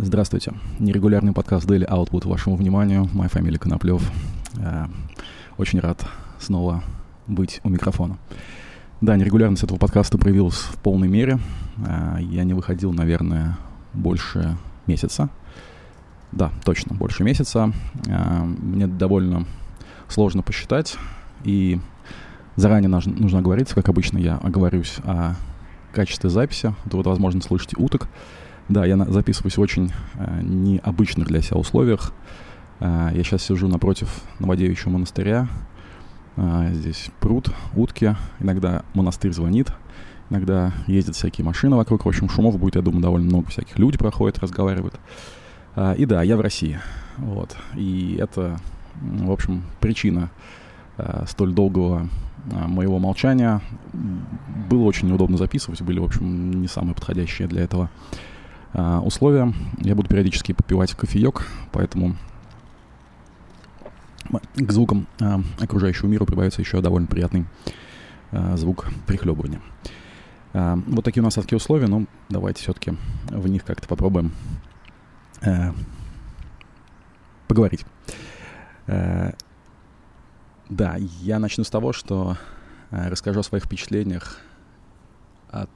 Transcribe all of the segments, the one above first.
Здравствуйте. Нерегулярный подкаст Daily Output вашему вниманию. Моя фамилия Коноплев. Э, очень рад снова быть у микрофона. Да, нерегулярность этого подкаста проявилась в полной мере. Э, я не выходил, наверное, больше месяца. Да, точно, больше месяца. Э, мне довольно сложно посчитать. И заранее нужно оговориться, как обычно я оговорюсь о качестве записи. Это вот, возможно, слышите уток. Да, я записываюсь в очень э, необычных для себя условиях. Э, я сейчас сижу напротив Новодевичьего монастыря. Э, здесь пруд, утки. Иногда монастырь звонит. Иногда ездят всякие машины вокруг. В общем, шумов будет, я думаю, довольно много. Всяких люди проходят, разговаривают. И да, я в России. Вот. И это, в общем, причина столь долгого моего молчания. Было очень неудобно записывать. Были, в общем, не самые подходящие для этого а, условия. Я буду периодически попивать кофеек, поэтому к звукам а, окружающего мира прибавится еще довольно приятный а, звук прихлебывания. А, вот такие у нас такие условия, но давайте все-таки в них как-то попробуем а, поговорить. А, да, я начну с того, что а, расскажу о своих впечатлениях от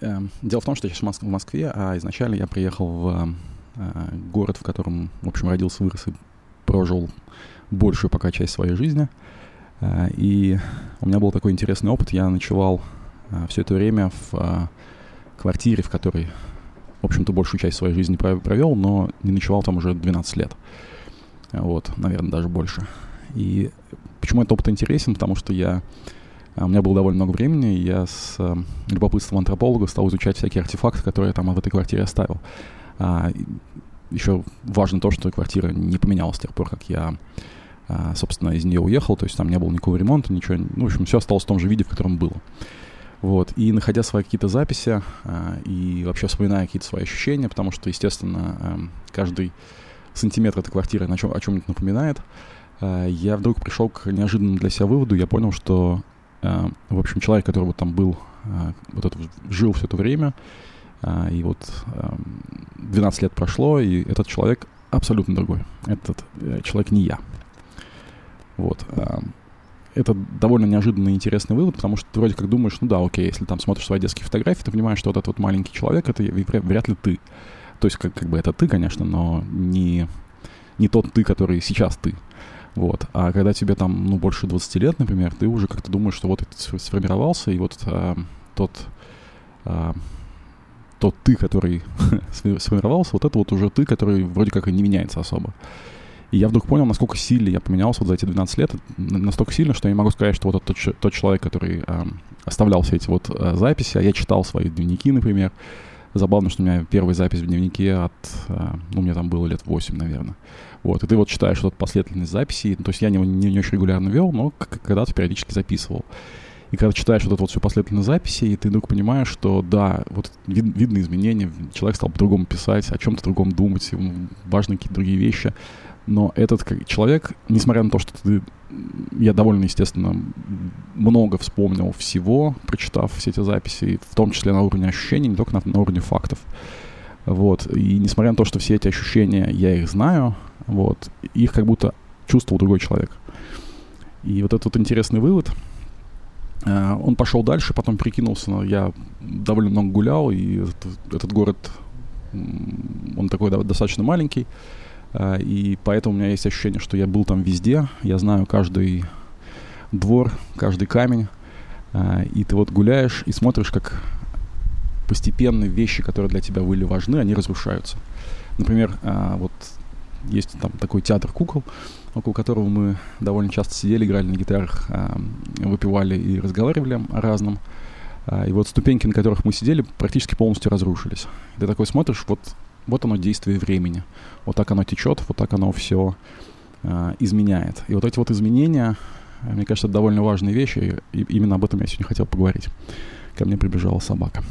дело в том, что я сейчас в Москве, а изначально я приехал в э, город, в котором, в общем, родился, вырос и прожил большую пока часть своей жизни. Э, и у меня был такой интересный опыт. Я ночевал э, все это время в квартире, в которой, в общем-то, большую часть своей жизни провел, но не ночевал там уже 12 лет. Вот, наверное, даже больше. И почему этот опыт интересен? Потому что я у меня было довольно много времени, и я с э, любопытством антрополога стал изучать всякие артефакты, которые я там в этой квартире оставил. А, еще важно то, что квартира не поменялась с тех пор, как я, а, собственно, из нее уехал, то есть там не было никакого ремонта, ничего, ну, в общем, все осталось в том же виде, в котором было. Вот, и находя свои какие-то записи а, и вообще вспоминая какие-то свои ощущения, потому что, естественно, а, каждый сантиметр этой квартиры о чем-нибудь напоминает, а, я вдруг пришел к неожиданному для себя выводу, я понял, что Э, в общем, человек, который вот там был, э, вот это, жил все это время, э, и вот 12 лет прошло, и этот человек абсолютно другой. Этот человек не я. Вот. Это довольно неожиданный и интересный вывод, потому что ты вроде как думаешь, ну да, окей, если там смотришь свои детские фотографии, ты понимаешь, что вот этот вот маленький человек, это вряд ли ты. То есть как, как бы это ты, конечно, но не, не тот ты, который сейчас ты. Вот. А когда тебе там, ну, больше 20 лет, например, ты уже как-то думаешь, что вот ты сформировался, и вот а, тот, а, тот ты, который сформировался, вот это вот уже ты, который вроде как и не меняется особо. И я вдруг понял, насколько сильно я поменялся вот за эти 12 лет, настолько сильно, что я не могу сказать, что вот тот, тот человек, который а, оставлял все эти вот а, записи, а я читал свои дневники, например, Забавно, что у меня первая запись в дневнике от... Ну, мне там было лет 8, наверное. Вот, и ты вот читаешь вот последовательность записей, то есть я не, не, не очень регулярно вел, но когда-то периодически записывал. И когда читаешь вот эту вот всю последовательность записи, и ты вдруг понимаешь, что да, вот вид, видны изменения, человек стал по-другому писать, о чем-то другом думать, важны какие-то другие вещи. Но этот человек, несмотря на то, что ты, я довольно, естественно, много вспомнил всего, прочитав все эти записи, в том числе на уровне ощущений, не только на, на уровне фактов. Вот. И несмотря на то, что все эти ощущения, я их знаю, вот, их как будто чувствовал другой человек. И вот этот вот интересный вывод, э, он пошел дальше, потом прикинулся, я довольно много гулял, и этот, этот город, он такой достаточно маленький, и поэтому у меня есть ощущение, что я был там везде, я знаю каждый двор, каждый камень, э, и ты вот гуляешь и смотришь, как постепенно вещи, которые для тебя были важны, они разрушаются. Например, вот есть там такой театр кукол, около которого мы довольно часто сидели, играли на гитарах, а, выпивали и разговаривали о разном. А, и вот ступеньки, на которых мы сидели, практически полностью разрушились. Ты такой смотришь, вот, вот оно действие времени. Вот так оно течет, вот так оно все а, изменяет. И вот эти вот изменения, мне кажется, это довольно важные вещи, и именно об этом я сегодня хотел поговорить. Ко мне прибежала собака.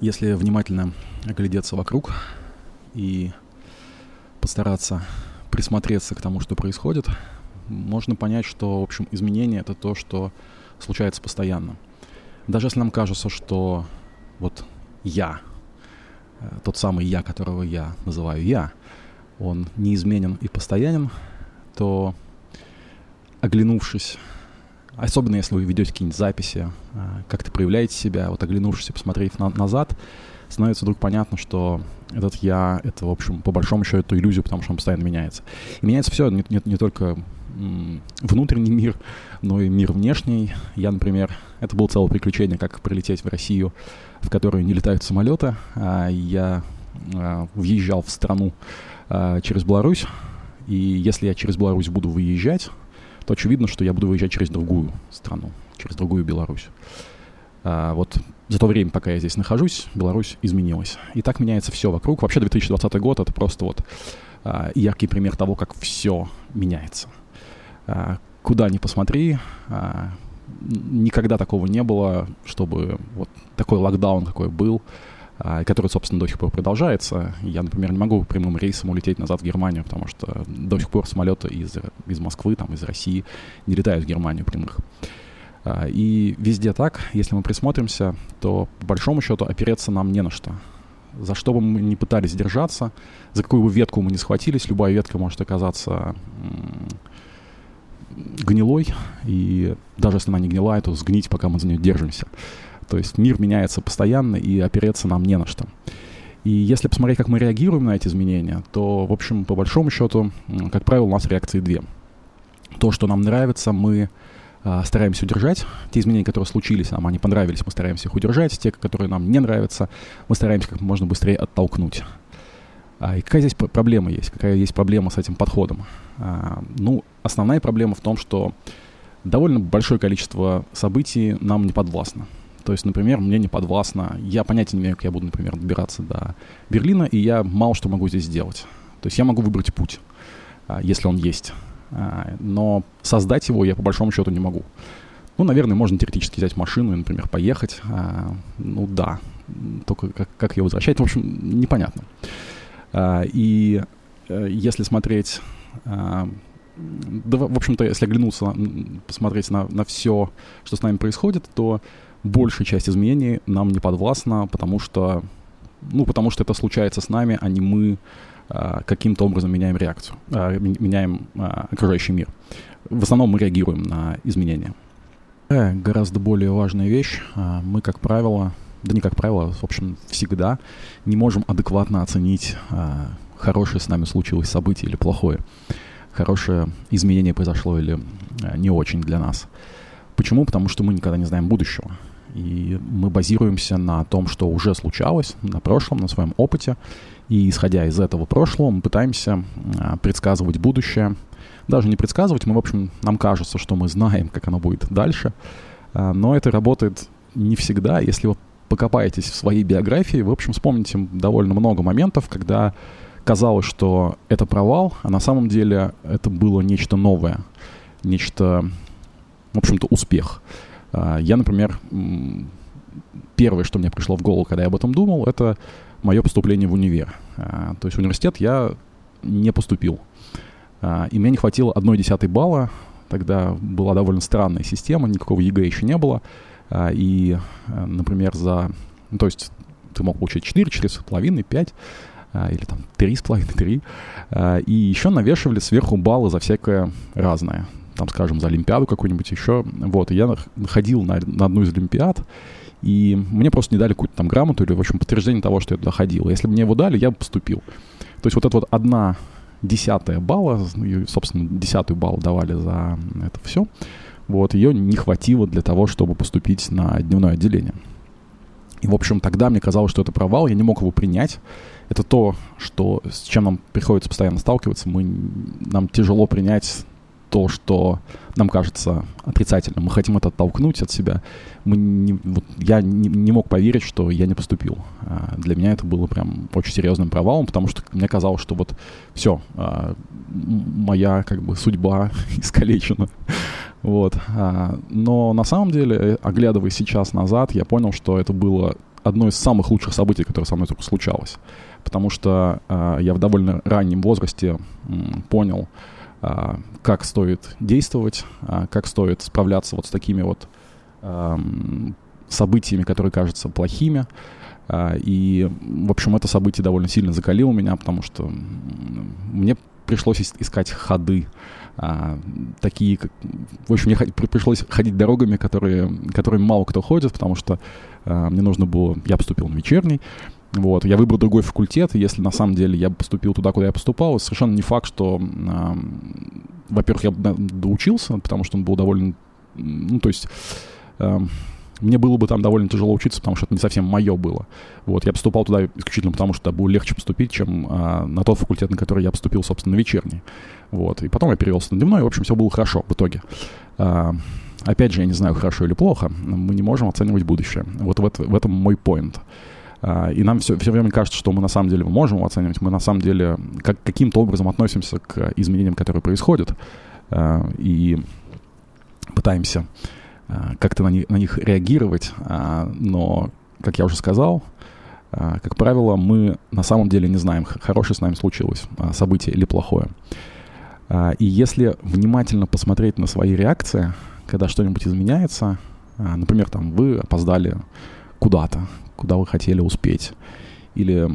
Если внимательно оглядеться вокруг и постараться присмотреться к тому, что происходит, можно понять, что, в общем, изменение — это то, что случается постоянно. Даже если нам кажется, что вот я тот самый я, которого я называю я, он неизменен и постоянен, то оглянувшись, особенно если вы ведете какие-нибудь записи, как-то проявляете себя, вот оглянувшись и посмотрев на назад, становится вдруг понятно, что этот я, это, в общем, по большому счету, иллюзия, потому что он постоянно меняется. И меняется все, не, не, не только внутренний мир, но и мир внешний. Я, например, это было целое приключение, как прилететь в Россию, в которой не летают самолеты. А я а, въезжал в страну а, через Беларусь, и если я через Беларусь буду выезжать, то очевидно, что я буду выезжать через другую страну, через другую Беларусь. Вот за то время, пока я здесь нахожусь, Беларусь изменилась. И так меняется все вокруг. Вообще 2020 год — это просто вот а, яркий пример того, как все меняется. А, куда ни посмотри, а, никогда такого не было, чтобы вот такой локдаун, какой был, а, который, собственно, до сих пор продолжается. Я, например, не могу прямым рейсом улететь назад в Германию, потому что до сих пор самолеты из, из Москвы, там, из России не летают в Германию прямых. И везде так, если мы присмотримся, то по большому счету опереться нам не на что. За что бы мы ни пытались держаться, за какую бы ветку мы ни схватились, любая ветка может оказаться гнилой, и даже если она не гнилая, то сгнить, пока мы за нее держимся. То есть мир меняется постоянно, и опереться нам не на что. И если посмотреть, как мы реагируем на эти изменения, то, в общем, по большому счету, как правило, у нас реакции две. То, что нам нравится, мы а, стараемся удержать. Те изменения, которые случились, нам они понравились, мы стараемся их удержать. Те, которые нам не нравятся, мы стараемся как можно быстрее оттолкнуть. А, и какая здесь проблема есть? Какая есть проблема с этим подходом? А, ну, основная проблема в том, что довольно большое количество событий нам не подвластно. То есть, например, мне не подвластно, я понятия не имею, как я буду, например, добираться до Берлина, и я мало что могу здесь сделать. То есть я могу выбрать путь, если он есть. А, но создать его я по большому счету не могу. Ну, наверное, можно теоретически взять машину и, например, поехать. А, ну да, только как, как ее возвращать, в общем, непонятно. А, и э, если смотреть, да, в общем-то, если оглянуться, посмотреть на, на все, что с нами происходит, то большая часть изменений нам не подвластна, потому что, ну, потому что это случается с нами, а не мы а, каким-то образом меняем реакцию, а, меняем а, окружающий мир. В основном мы реагируем на изменения. Гораздо более важная вещь. Мы, как правило, да не как правило, в общем, всегда не можем адекватно оценить, хорошее с нами случилось событие или плохое. Хорошее изменение произошло или не очень для нас. Почему? Потому что мы никогда не знаем будущего. И мы базируемся на том, что уже случалось, на прошлом, на своем опыте. И исходя из этого прошлого, мы пытаемся а, предсказывать будущее. Даже не предсказывать, мы, в общем, нам кажется, что мы знаем, как оно будет дальше. А, но это работает не всегда. Если вы покопаетесь в своей биографии, вы, в общем, вспомните довольно много моментов, когда казалось, что это провал, а на самом деле это было нечто новое, нечто, в общем-то, успех. А, я, например, первое, что мне пришло в голову, когда я об этом думал, это мое поступление в универ. А, то есть в университет я не поступил. А, и мне не хватило одной десятой балла. Тогда была довольно странная система, никакого ЕГЭ еще не было. И, например, за... Ну, то есть ты мог получить 4, 4,5, 5 или там 3,5, 3. И еще навешивали сверху баллы за всякое разное. Там, скажем, за Олимпиаду какую-нибудь еще. Вот, и я ходил на, на одну из Олимпиад, и мне просто не дали какую-то там грамоту или, в общем, подтверждение того, что я туда ходил. Если бы мне его дали, я бы поступил. То есть вот эта вот одна десятая балла, и, собственно, десятую баллу давали за это все, вот, ее не хватило для того, чтобы поступить на дневное отделение. И, в общем, тогда мне казалось, что это провал, я не мог его принять. Это то, что, с чем нам приходится постоянно сталкиваться. Мы, нам тяжело принять то, что нам кажется отрицательным. Мы хотим это оттолкнуть от себя. Мы не, вот, я не, не мог поверить, что я не поступил. А, для меня это было прям очень серьезным провалом, потому что мне казалось, что вот все, а, моя как бы судьба искалечена. Вот. А, но на самом деле, оглядываясь сейчас назад, я понял, что это было одно из самых лучших событий, которое со мной только случалось. Потому что а, я в довольно раннем возрасте понял, а, как стоит действовать, как стоит справляться вот с такими вот событиями, которые кажутся плохими. И, в общем, это событие довольно сильно закалило меня, потому что мне пришлось искать ходы, а, такие, как, в общем, мне пришлось ходить дорогами, которые, которыми мало кто ходит, потому что а, мне нужно было, я поступил на вечерний, вот, я выбрал другой факультет, если на самом деле я поступил туда, куда я поступал, совершенно не факт, что, э, во-первых, я доучился, потому что он был довольно, ну, то есть, э, мне было бы там довольно тяжело учиться, потому что это не совсем мое было. Вот, я поступал туда исключительно потому, что было легче поступить, чем э, на тот факультет, на который я поступил, собственно, вечерний. Вот, и потом я перевелся на дневной, и, в общем, все было хорошо в итоге. Э, опять же, я не знаю, хорошо или плохо, мы не можем оценивать будущее. Вот в, это, в этом мой поинт. А, и нам все, все время кажется, что мы на самом деле можем оценивать, мы на самом деле как, каким-то образом относимся к изменениям, которые происходят, а, и пытаемся а, как-то на, них, на них реагировать, но, как я уже сказал, как правило, мы на самом деле не знаем, хорошее с нами случилось событие или плохое. И если внимательно посмотреть на свои реакции, когда что-нибудь изменяется, например, там вы опоздали куда-то, куда вы хотели успеть. Или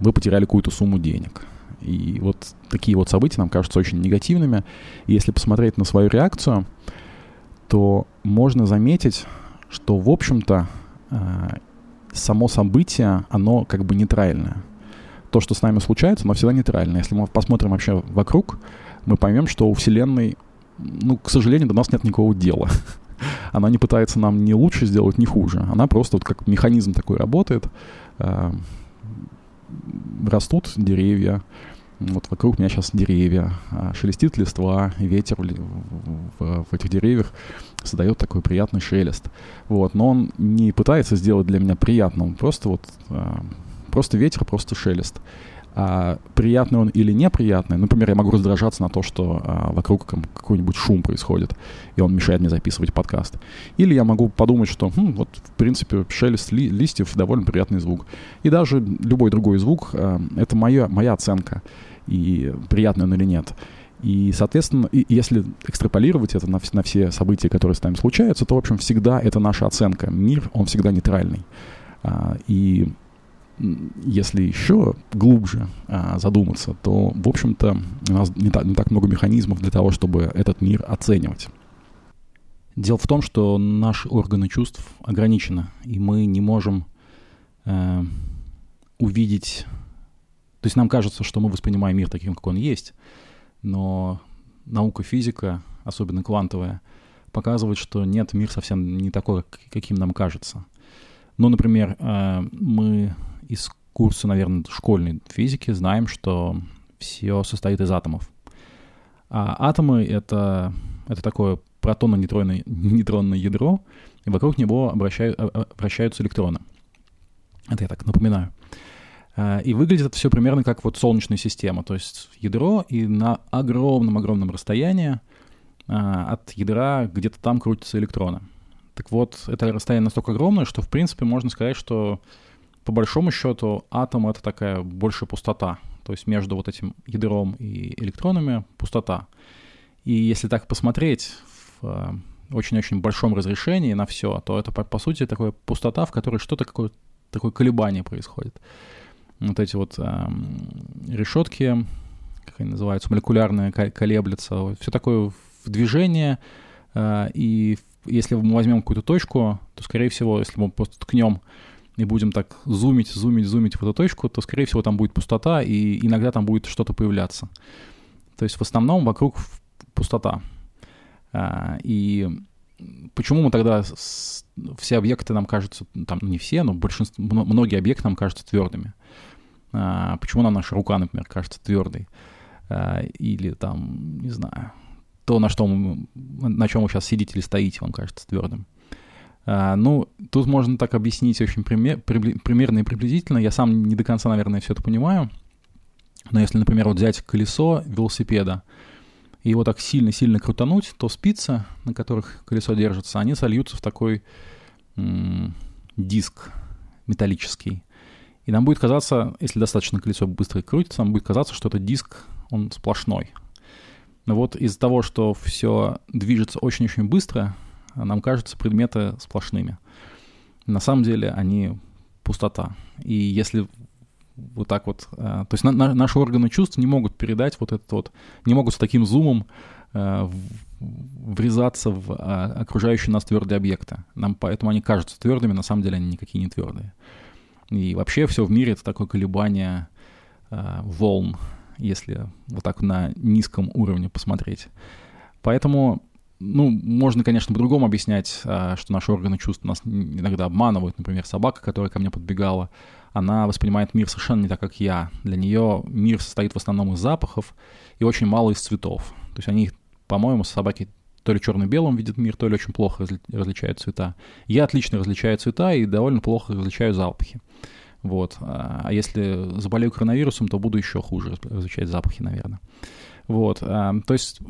вы потеряли какую-то сумму денег. И вот такие вот события нам кажутся очень негативными. И если посмотреть на свою реакцию, то можно заметить, что, в общем-то, э, само событие, оно как бы нейтральное. То, что с нами случается, оно всегда нейтрально. Если мы посмотрим вообще вокруг, мы поймем, что у Вселенной, ну, к сожалению, до нас нет никакого дела. она не пытается нам ни лучше сделать, ни хуже. Она просто вот как механизм такой работает. Э, растут деревья, вот вокруг меня сейчас деревья, а шелестит листва, ветер в, в, этих деревьях создает такой приятный шелест. Вот, но он не пытается сделать для меня приятно, он просто вот, э, просто ветер, просто шелест а, приятный он или неприятный. Например, я могу раздражаться на то, что а, вокруг какой-нибудь шум происходит, и он мешает мне записывать подкаст. Или я могу подумать, что, хм, вот, в принципе, шелест ли, листьев довольно приятный звук. И даже любой другой звук а, — это моя, моя оценка, и приятный он или нет. И, соответственно, и, если экстраполировать это на, на все события, которые с нами случаются, то, в общем, всегда это наша оценка. Мир, он всегда нейтральный. А, и если еще глубже а, задуматься, то, в общем-то, у нас не так, не так много механизмов для того, чтобы этот мир оценивать. Дело в том, что наши органы чувств ограничены, и мы не можем э, увидеть... То есть нам кажется, что мы воспринимаем мир таким, как он есть, но наука физика, особенно квантовая, показывает, что нет, мир совсем не такой, каким нам кажется. Ну, например, э, мы из курса, наверное, школьной физики знаем, что все состоит из атомов. А атомы — это, это такое протонно-нейтронное нейтронное ядро, и вокруг него обращают, а, а, вращаются электроны. Это я так напоминаю. А, и выглядит это все примерно как вот солнечная система, то есть ядро, и на огромном-огромном расстоянии от ядра где-то там крутятся электроны. Так вот, это расстояние настолько огромное, что, в принципе, можно сказать, что по большому счету атом — это такая большая пустота. То есть между вот этим ядром и электронами пустота. И если так посмотреть в э, очень-очень большом разрешении на все, то это, по, по сути, такая пустота, в которой что-то, какое-то такое колебание происходит. Вот эти вот э, решетки, как они называются, молекулярные, колеблются, все такое в движении, э, и если мы возьмем какую-то точку, то, скорее всего, если мы просто ткнем и будем так зумить, зумить, зумить в эту точку, то, скорее всего, там будет пустота, и иногда там будет что-то появляться. То есть в основном вокруг пустота. А, и почему мы тогда все объекты нам кажутся, там не все, но большинство, многие объекты нам кажутся твердыми? А, почему нам наша рука, например, кажется твердой? А, или там, не знаю, то, на, что мы, на чем вы сейчас сидите или стоите, вам кажется твердым. А, ну, тут можно так объяснить очень пример, примерно и приблизительно. Я сам не до конца, наверное, все это понимаю. Но если, например, вот взять колесо велосипеда и его так сильно-сильно крутануть, то спицы, на которых колесо держится, они сольются в такой м- диск металлический. И нам будет казаться, если достаточно колесо быстро крутится, нам будет казаться, что этот диск, он сплошной. Но вот из-за того, что все движется очень-очень быстро, нам кажутся предметы сплошными. На самом деле они пустота. И если вот так вот... То есть на, на, наши органы чувств не могут передать вот этот вот... Не могут с таким зумом врезаться в окружающие нас твердые объекты. Нам поэтому они кажутся твердыми, на самом деле они никакие не твердые. И вообще все в мире — это такое колебание волн, если вот так на низком уровне посмотреть. Поэтому ну, можно, конечно, по-другому объяснять, а, что наши органы чувств нас иногда обманывают. Например, собака, которая ко мне подбегала, она воспринимает мир совершенно не так, как я. Для нее мир состоит в основном из запахов и очень мало из цветов. То есть они, по-моему, собаки то ли черно-белым видят мир, то ли очень плохо различают цвета. Я отлично различаю цвета и довольно плохо различаю запахи. Вот. А, а если заболею коронавирусом, то буду еще хуже различать запахи, наверное. Вот, а, то есть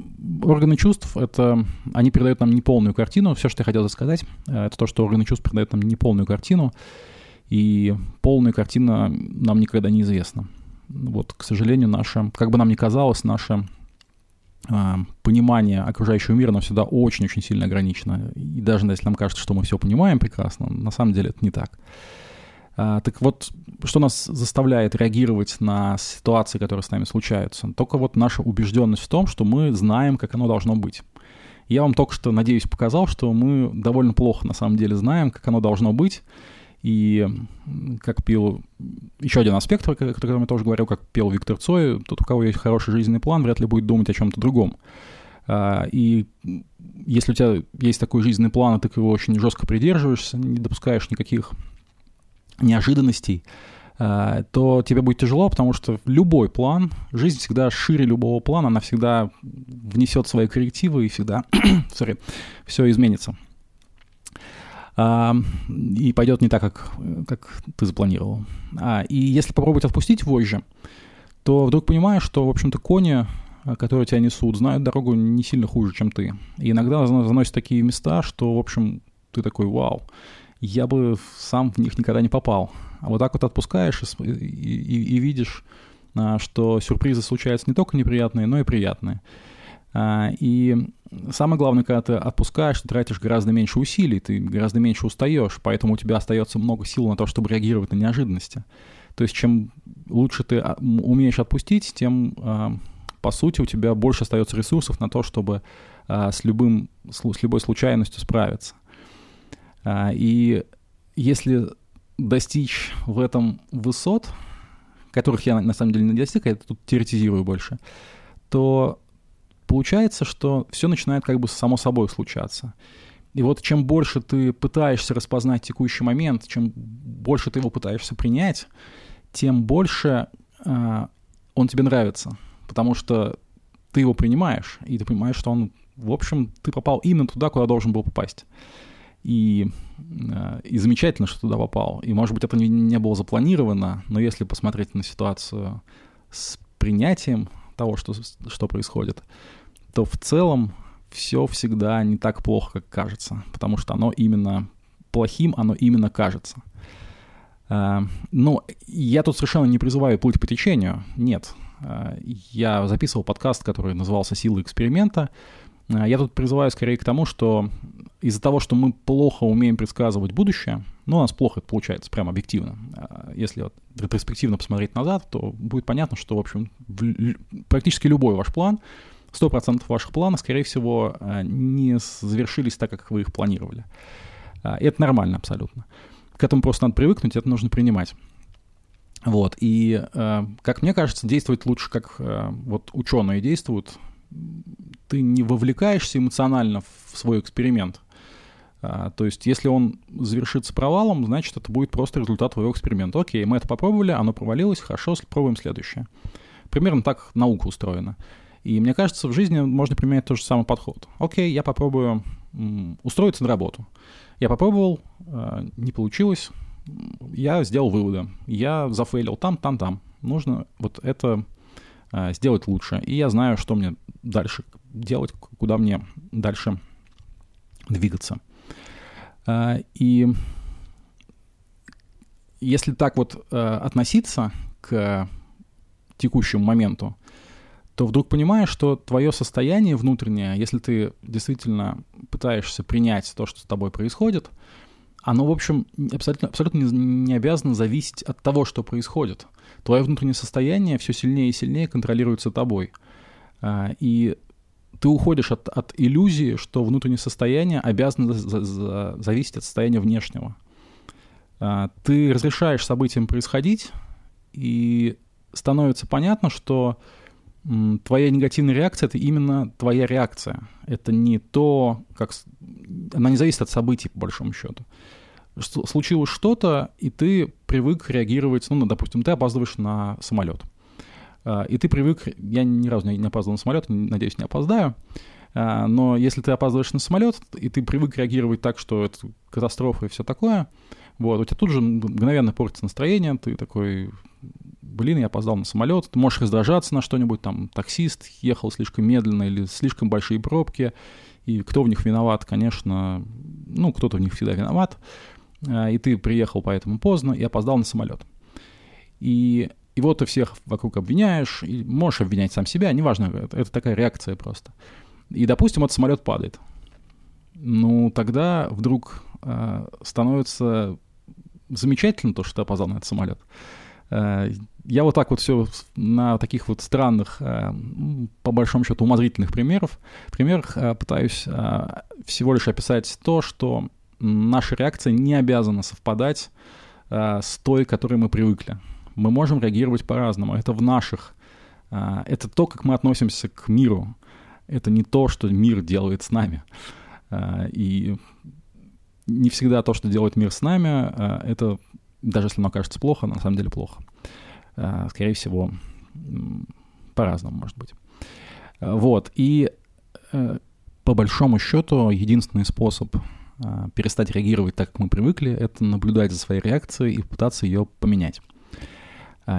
органы чувств, это, они передают нам неполную картину. Все, что я хотел сказать, э, это то, что органы чувств передают нам неполную картину, и полная картина нам никогда не известна. Вот, к сожалению, наше, как бы нам ни казалось, наше а, понимание окружающего мира, оно всегда очень-очень сильно ограничено. И даже если нам кажется, что мы все понимаем прекрасно, на самом деле это не так. А, так вот, что нас заставляет реагировать на ситуации, которые с нами случаются? Только вот наша убежденность в том, что мы знаем, как оно должно быть. Я вам только что, надеюсь, показал, что мы довольно плохо на самом деле знаем, как оно должно быть. И как пел еще один аспект, о котором я тоже говорил, как пел Виктор Цой, тот, у кого есть хороший жизненный план, вряд ли будет думать о чем-то другом. А, и если у тебя есть такой жизненный план, и ты его очень жестко придерживаешься, не допускаешь никаких неожиданностей, э, то тебе будет тяжело, потому что любой план, жизнь всегда шире любого плана, она всегда внесет свои коррективы и всегда, sorry, все изменится. А, и пойдет не так, как, как ты запланировал. А, и если попробовать отпустить вожжи, то вдруг понимаешь, что, в общем-то, кони, которые тебя несут, знают дорогу не сильно хуже, чем ты. И иногда заносят такие места, что, в общем, ты такой, вау, я бы сам в них никогда не попал. А вот так вот отпускаешь и, и, и видишь, а, что сюрпризы случаются не только неприятные, но и приятные. А, и самое главное, когда ты отпускаешь, ты тратишь гораздо меньше усилий, ты гораздо меньше устаешь, поэтому у тебя остается много сил на то, чтобы реагировать на неожиданности. То есть чем лучше ты а, умеешь отпустить, тем, по сути, у тебя больше остается ресурсов на то, чтобы с, любым, с любой случайностью справиться. А, и если достичь в этом высот, которых я на самом деле не достиг, я тут теоретизирую больше, то получается, что все начинает как бы само собой случаться. И вот чем больше ты пытаешься распознать текущий момент, чем больше ты его пытаешься принять, тем больше э, он тебе нравится, потому что ты его принимаешь, и ты понимаешь, что он, в общем, ты попал именно туда, куда должен был попасть. И, э, и замечательно, что туда попал. И, может быть, это не, не было запланировано, но если посмотреть на ситуацию с принятием того, что, что происходит, то в целом все всегда не так плохо, как кажется, потому что оно именно плохим, оно именно кажется. Э, но я тут совершенно не призываю плыть по течению, нет. Э, я записывал подкаст, который назывался «Сила эксперимента», я тут призываю скорее к тому, что из-за того, что мы плохо умеем предсказывать будущее, ну, у нас плохо это получается, прям объективно. Если вот ретроспективно посмотреть назад, то будет понятно, что, в общем, практически любой ваш план, 100% ваших планов, скорее всего, а, не завершились так, как вы их планировали. А, и это нормально абсолютно. К этому просто надо привыкнуть, это нужно принимать. Вот, и, как мне кажется, действовать лучше, как вот ученые действуют, ты не вовлекаешься эмоционально в свой эксперимент. То есть, если он завершится провалом, значит, это будет просто результат твоего эксперимента. Окей, мы это попробовали, оно провалилось, хорошо, пробуем следующее. Примерно так наука устроена. И мне кажется, в жизни можно применять тот же самый подход. Окей, я попробую устроиться на работу. Я попробовал, а, не получилось, я сделал выводы. Я зафейлил там, там, там. Нужно вот это а, сделать лучше. И я знаю, что мне дальше делать, куда мне дальше двигаться. А, и если так вот относиться к текущему моменту, то вдруг понимаешь, что твое состояние внутреннее, если ты действительно пытаешься принять то, что с тобой происходит, оно, в общем, абсолютно, абсолютно не обязано зависеть от того, что происходит. Твое внутреннее состояние все сильнее и сильнее контролируется тобой. А, и ты уходишь от, от иллюзии, что внутреннее состояние обязано за, за, зависеть от состояния внешнего. А, ты разрешаешь событиям происходить, и становится понятно, что твоя негативная реакция — это именно твоя реакция. Это не то, как... Она не зависит от событий, по большому счету. Случилось что-то, и ты привык реагировать... Ну, допустим, ты опаздываешь на самолет. А, и ты привык... Я ни разу не опаздывал на самолет, надеюсь, не опоздаю. А, но если ты опаздываешь на самолет, и ты привык реагировать так, что это катастрофа и все такое, вот, у тебя тут же мгновенно портится настроение, ты такой, блин, я опоздал на самолет, ты можешь раздражаться на что-нибудь, там, таксист ехал слишком медленно или слишком большие пробки, и кто в них виноват, конечно, ну, кто-то в них всегда виноват, а, и ты приехал поэтому поздно и опоздал на самолет. И, и вот ты всех вокруг обвиняешь, и можешь обвинять сам себя, неважно, это, это такая реакция просто. И, допустим, этот самолет падает. Ну, тогда вдруг э, становится замечательно то, что ты опоздал на этот самолет. Э, я вот так вот все на таких вот странных, э, по большому счету, умозрительных примеров, примерах э, пытаюсь всего лишь описать то, что наша реакция не обязана совпадать с той, к которой мы привыкли. Мы можем реагировать по-разному. Это в наших... Это то, как мы относимся к миру. Это не то, что мир делает с нами. И не всегда то, что делает мир с нами, это даже если оно кажется плохо, на самом деле плохо. Э, скорее всего, по-разному может быть. Э, вот, и э, по большому счету единственный способ перестать реагировать так, как мы привыкли, это наблюдать за своей реакцией и пытаться ее поменять.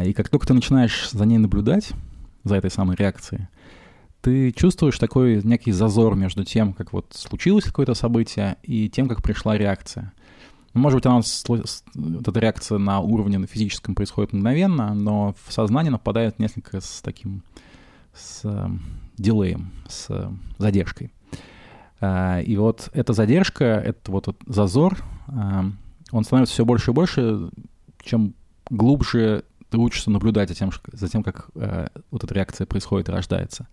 И как только ты начинаешь за ней наблюдать, за этой самой реакцией, ты чувствуешь такой некий зазор между тем, как вот случилось какое-то событие, и тем, как пришла реакция. Может быть, она, вот эта реакция на уровне на физическом происходит мгновенно, но в сознание нападает несколько с таким, с э, дилеем, с задержкой. Э, и вот эта задержка, этот вот зазор, э, он становится все больше и больше, чем глубже ты учишься наблюдать за тем, за тем как вот эта реакция происходит и рождается.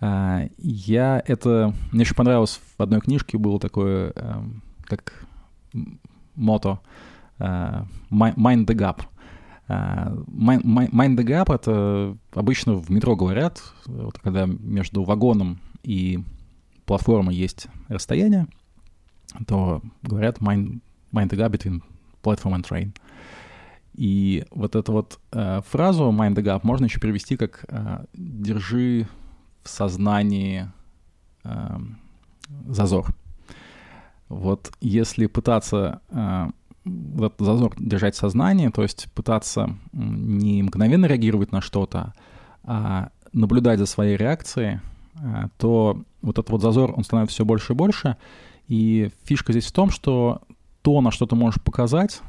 Я это... Мне еще понравилось в одной книжке было такое, как мото uh, Mind the Gap. Uh, mind the Gap — это обычно в метро говорят, вот когда между вагоном и платформой есть расстояние, то говорят mind, mind the gap between platform and train. И вот эту вот э, фразу mind the gap можно еще перевести как э, «держи в сознании э, зазор». Вот если пытаться э, этот зазор держать в сознании, то есть пытаться не мгновенно реагировать на что-то, а наблюдать за своей реакцией, э, то вот этот вот зазор, он становится все больше и больше. И фишка здесь в том, что то, на что ты можешь показать,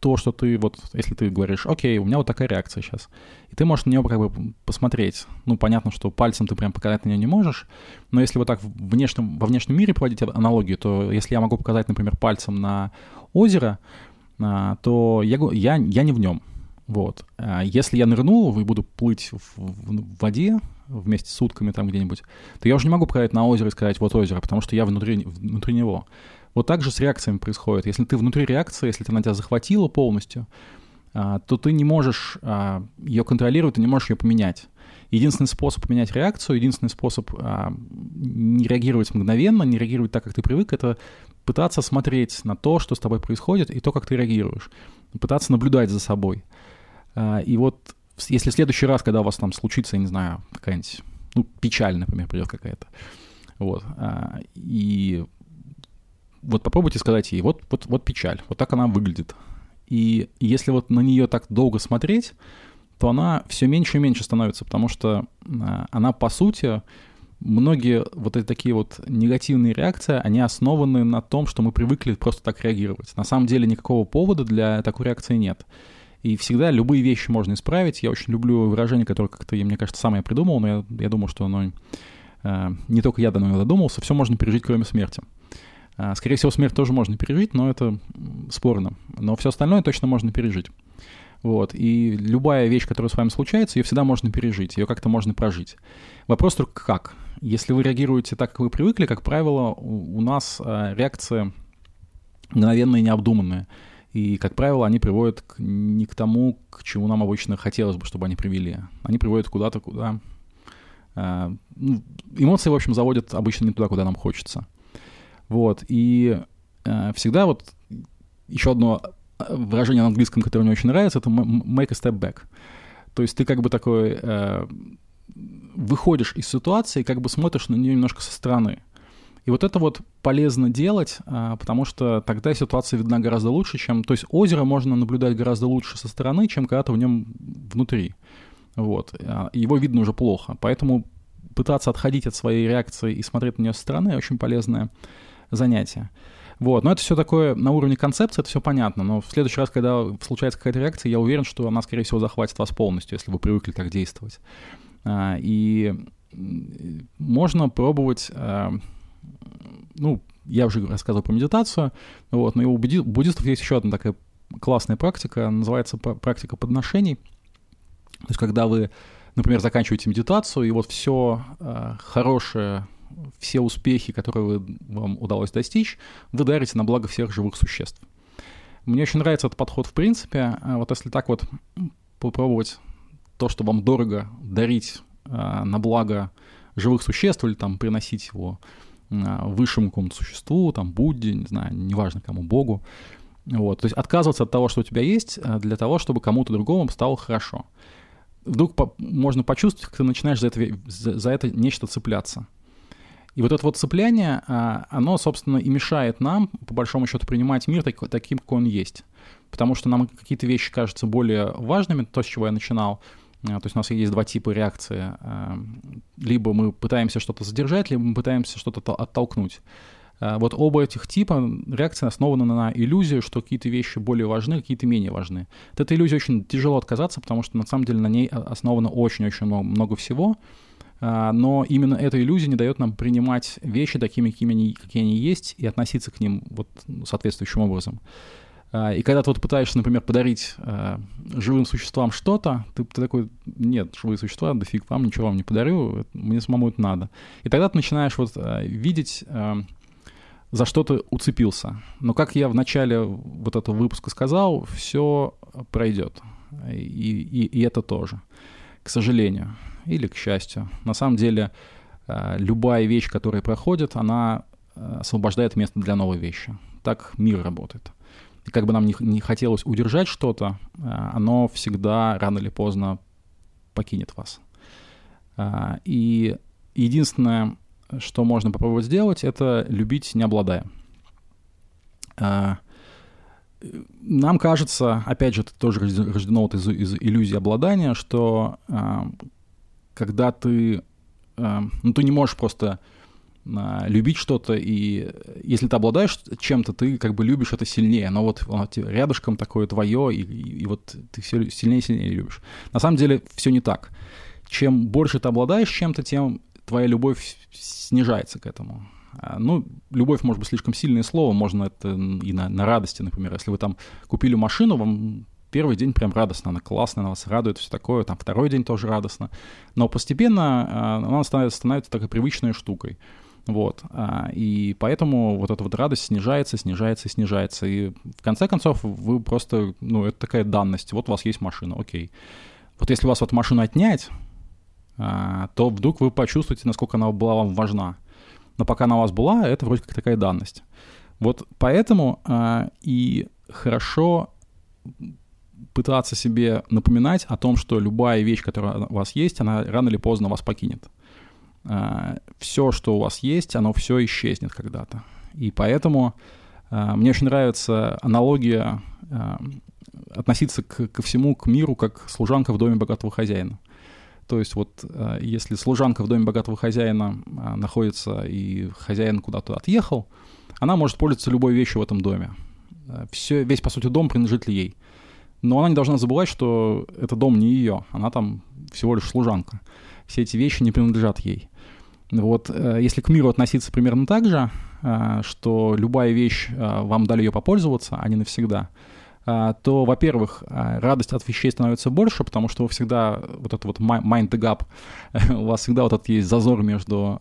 то, что ты вот, если ты говоришь, окей, у меня вот такая реакция сейчас, и ты можешь на нее как бы посмотреть. Ну, понятно, что пальцем ты прям показать на нее не можешь, но если вот так в внешнем, во внешнем мире проводить аналогию, то если я могу показать, например, пальцем на озеро, а, то я, я, я не в нем. Вот. А если я нырнул и буду плыть в, в воде вместе с утками там где-нибудь, то я уже не могу показать на озеро и сказать, вот озеро, потому что я внутри, внутри него. Вот так же с реакциями происходит. Если ты внутри реакции, если она тебя захватила полностью, а, то ты не можешь а, ее контролировать, ты не можешь ее поменять. Единственный способ поменять реакцию, единственный способ а, не реагировать мгновенно, не реагировать так, как ты привык, это пытаться смотреть на то, что с тобой происходит, и то, как ты реагируешь. Пытаться наблюдать за собой. И вот если в следующий раз, когда у вас там случится, я не знаю, какая-нибудь, ну, печаль, например, придет какая-то, вот, и вот попробуйте сказать ей, вот, вот, вот печаль, вот так она выглядит. И если вот на нее так долго смотреть, то она все меньше и меньше становится, потому что а, она, по сути, многие вот эти такие вот негативные реакции, они основаны на том, что мы привыкли просто так реагировать. На самом деле никакого повода для такой реакции нет. И всегда любые вещи можно исправить. Я очень люблю выражение, которое как-то, мне кажется, сам я придумал, но я, я думаю, что оно... Э, не только я до него додумался, все можно пережить, кроме смерти. А, скорее всего, смерть тоже можно пережить, но это спорно. Но все остальное точно можно пережить. Вот. И любая вещь, которая с вами случается, ее всегда можно пережить, ее как-то можно прожить. Вопрос только как. Если вы реагируете так, как вы привыкли, как правило, у, нас а, реакция мгновенная и необдуманная. И, как правило, они приводят к, не к тому, к чему нам обычно хотелось бы, чтобы они привели. Они приводят куда-то, куда... Э, ну, эмоции, в общем, заводят обычно не туда, куда нам хочется. Вот. И э, всегда вот еще одно выражение на английском, которое мне очень нравится, это make a step back. То есть ты как бы такой э, выходишь из ситуации, как бы смотришь на нее немножко со стороны. И вот это вот полезно делать, а, потому что тогда ситуация видна гораздо лучше, чем... То есть озеро можно наблюдать гораздо лучше со стороны, чем когда ты в нем внутри. Вот. А, его видно уже плохо. Поэтому пытаться отходить от своей реакции и смотреть на нее со стороны очень полезное занятие. Вот, но это все такое на уровне концепции, это все понятно, но в следующий раз, когда случается какая-то реакция, я уверен, что она, скорее всего, захватит вас полностью, если вы привыкли так действовать. А, и можно пробовать ну, я уже рассказывал про медитацию, вот, но у буддистов есть еще одна такая классная практика, называется практика подношений. То есть когда вы, например, заканчиваете медитацию, и вот все э, хорошее, все успехи, которые вы, вам удалось достичь, вы дарите на благо всех живых существ. Мне очень нравится этот подход в принципе. А вот если так вот попробовать то, что вам дорого, дарить э, на благо живых существ или там приносить его а, высшему какому-то существу, там, Будде, не знаю, неважно кому, Богу. Вот, то есть отказываться от того, что у тебя есть, а, для того, чтобы кому-то другому стало хорошо. Вдруг по- можно почувствовать, как ты начинаешь за это, за, за это нечто цепляться. И вот это вот цепляние, а, оно, собственно, и мешает нам, по большому счету, принимать мир так, таким, какой он есть. Потому что нам какие-то вещи кажутся более важными, то, с чего я начинал, а, то есть у нас есть два типа реакции. А, либо мы пытаемся что-то задержать, либо мы пытаемся что-то оттолкнуть. Вот оба этих типа реакции основаны на иллюзии, что какие-то вещи более важны, какие-то менее важны. От этой иллюзии очень тяжело отказаться, потому что на самом деле на ней основано очень-очень много всего. Но именно эта иллюзия не дает нам принимать вещи такими, какими они, какие они есть, и относиться к ним вот соответствующим образом. А, и когда ты вот пытаешься, например, подарить э, живым существам что-то, ты, ты такой, нет, живые существа, да фиг вам, ничего вам не подарю, мне самому это надо. И тогда ты начинаешь вот э, видеть, э, за что ты уцепился. Но как я в начале вот этого выпуска сказал, все пройдет. И, и, и это тоже, к сожалению или к счастью. На самом деле, э, любая вещь, которая проходит, она освобождает место для новой вещи. Так мир работает как бы нам не, не хотелось удержать что-то, а, оно всегда рано или поздно покинет вас. И единственное, что можно попробовать сделать, это любить, не обладая. Нам кажется, опять же, это тоже рождено вот из, из иллюзии обладания, что когда ты, ну, ты не можешь просто любить что-то, и если ты обладаешь чем-то, ты как бы любишь это сильнее, но вот рядышком такое твое, и, и, и вот ты все сильнее и сильнее любишь. На самом деле все не так. Чем больше ты обладаешь чем-то, тем твоя любовь снижается к этому. А, ну, любовь может быть слишком сильное слово, можно это и на, на радости, например. Если вы там купили машину, вам первый день прям радостно, она классная, она вас радует, все такое, там второй день тоже радостно. Но постепенно а, она становится, становится такой привычной штукой. Вот. А, и поэтому вот эта вот радость снижается, снижается, снижается. И в конце концов вы просто, ну, это такая данность. Вот у вас есть машина, окей. Вот если у вас вот машину отнять, а, то вдруг вы почувствуете, насколько она была вам важна. Но пока она у вас была, это вроде как такая данность. Вот поэтому и хорошо пытаться себе напоминать о том, что любая вещь, которая у вас есть, она рано или поздно вас покинет. А, все, что у вас есть, оно все исчезнет когда-то. И поэтому а, мне очень нравится аналогия а, относиться к, ко всему, к миру, как служанка в доме богатого хозяина. То есть вот если служанка в доме богатого хозяина находится и хозяин куда-то отъехал, она может пользоваться любой вещью в этом доме. Все, весь, по сути, дом принадлежит ей. Но она не должна забывать, что этот дом не ее, она там всего лишь служанка. Все эти вещи не принадлежат ей. Вот э, если к миру относиться примерно так же, что любая вещь, вам дали ее попользоваться, а не навсегда, то, во-первых, радость от вещей становится больше, потому что вы всегда, вот этот вот mind the gap, у вас всегда вот этот есть зазор между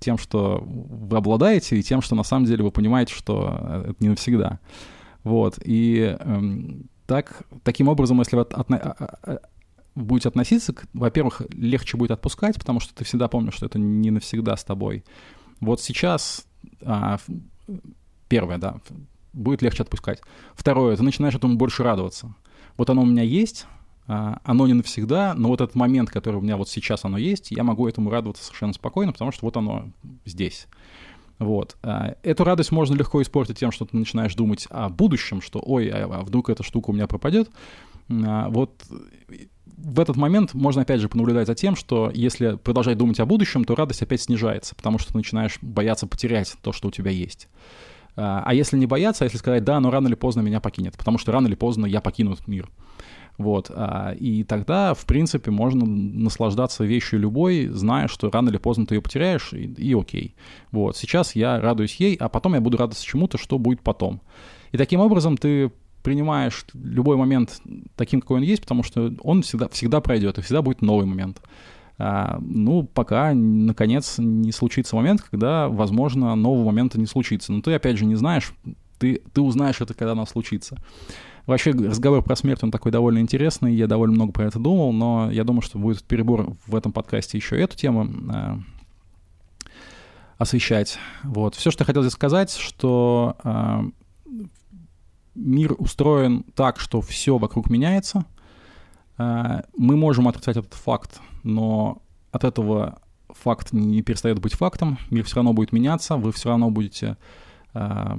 тем, что вы обладаете, и тем, что на самом деле вы понимаете, что это не навсегда. Вот, и эм, так, таким образом, если вы от, от, от, будете относиться, во-первых, легче будет отпускать, потому что ты всегда помнишь, что это не навсегда с тобой. Вот сейчас а, первое, да, будет легче отпускать. Второе, ты начинаешь этому больше радоваться. Вот оно у меня есть, а, оно не навсегда, но вот этот момент, который у меня вот сейчас оно есть, я могу этому радоваться совершенно спокойно, потому что вот оно здесь. Вот. А, эту радость можно легко испортить тем, что ты начинаешь думать о будущем, что ой, а, а вдруг эта штука у меня пропадет. Вот в этот момент можно опять же понаблюдать за тем, что если продолжать думать о будущем, то радость опять снижается, потому что ты начинаешь бояться потерять то, что у тебя есть. А если не бояться, а если сказать, да, но рано или поздно меня покинет, потому что рано или поздно я покину этот мир. Вот. А, и тогда, в принципе, можно наслаждаться вещью любой, зная, что рано или поздно ты ее потеряешь, и, и окей. Вот. Сейчас я радуюсь ей, а потом я буду радоваться чему-то, что будет потом. И таким образом ты принимаешь любой момент таким, какой он есть, потому что он всегда, всегда пройдет, и всегда будет новый момент. А, ну, пока, наконец, не случится момент, когда, возможно, нового момента не случится. Но ты, опять же, не знаешь, ты, ты узнаешь это, когда оно случится. Вообще разговор про смерть, он такой довольно интересный, я довольно много про это думал, но я думаю, что будет перебор в этом подкасте еще эту тему э, освещать. Вот. Все, что я хотел здесь сказать, что э, мир устроен так, что все вокруг меняется. Э, мы можем отрицать этот факт, но от этого факт не перестает быть фактом. Мир все равно будет меняться, вы все равно будете э,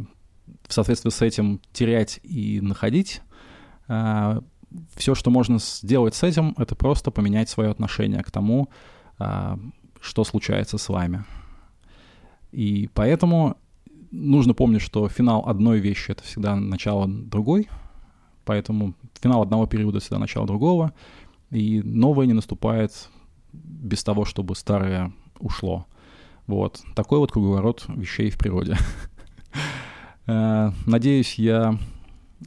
в соответствии с этим терять и находить. А, Все, что можно сделать с этим, это просто поменять свое отношение к тому, а, что случается с вами. И поэтому нужно помнить, что финал одной вещи — это всегда начало другой, поэтому финал одного периода — всегда начало другого, и новое не наступает без того, чтобы старое ушло. Вот. Такой вот круговорот вещей в природе. Э, надеюсь, я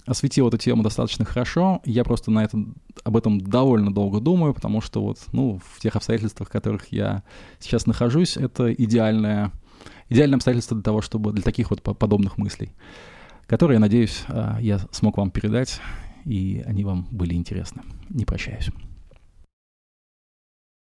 осветил эту тему достаточно хорошо. Я просто на это, об этом довольно долго думаю, потому что вот, ну, в тех обстоятельствах, в которых я сейчас нахожусь, это идеальное, идеальное обстоятельство для того, чтобы для таких вот подобных мыслей, которые, я надеюсь, э, я смог вам передать, и они вам были интересны. Не прощаюсь.